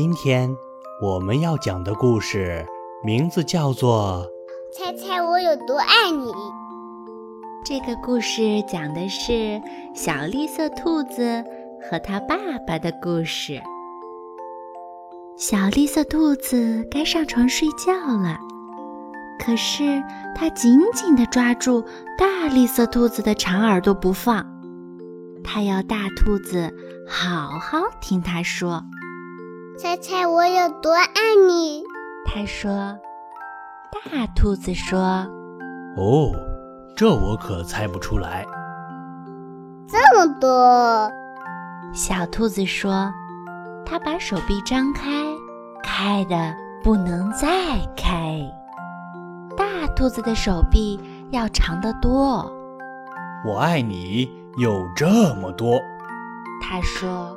今天我们要讲的故事名字叫做《猜猜我有多爱你》。这个故事讲的是小绿色兔子和它爸爸的故事。小绿色兔子该上床睡觉了，可是它紧紧地抓住大绿色兔子的长耳朵不放，它要大兔子好好听它说。猜猜我有多爱你？他说。大兔子说：“哦，这我可猜不出来。”这么多。小兔子说：“它把手臂张开，开的不能再开。大兔子的手臂要长得多。”我爱你有这么多。他说。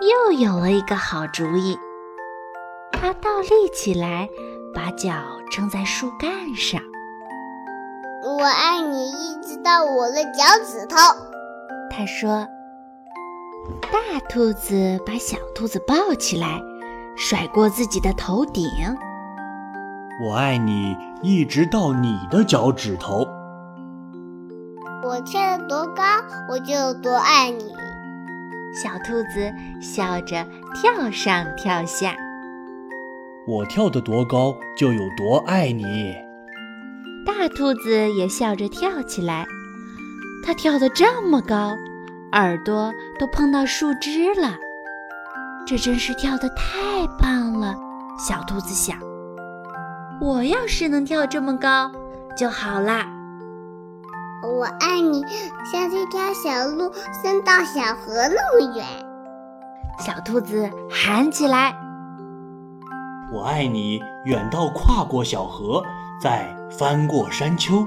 又有了一个好主意，他倒立起来，把脚撑在树干上。我爱你，一直到我的脚趾头。他说。大兔子把小兔子抱起来，甩过自己的头顶。我爱你，一直到你的脚趾头。我跳得多高，我就有多爱你。小兔子笑着跳上跳下，我跳得多高就有多爱你。大兔子也笑着跳起来，它跳得这么高，耳朵都碰到树枝了。这真是跳得太棒了。小兔子想，我要是能跳这么高就好啦。我爱你，像这条小路伸到小河那么远。小兔子喊起来：“我爱你，远到跨过小河，再翻过山丘。”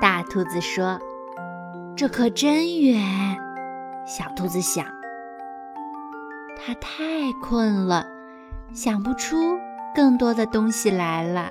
大兔子说：“这可真远。”小兔子想：“它太困了，想不出更多的东西来了。”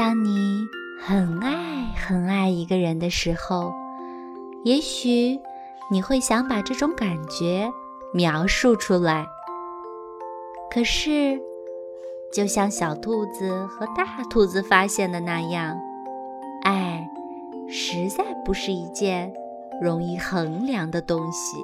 当你很爱很爱一个人的时候，也许你会想把这种感觉描述出来。可是，就像小兔子和大兔子发现的那样，爱实在不是一件容易衡量的东西。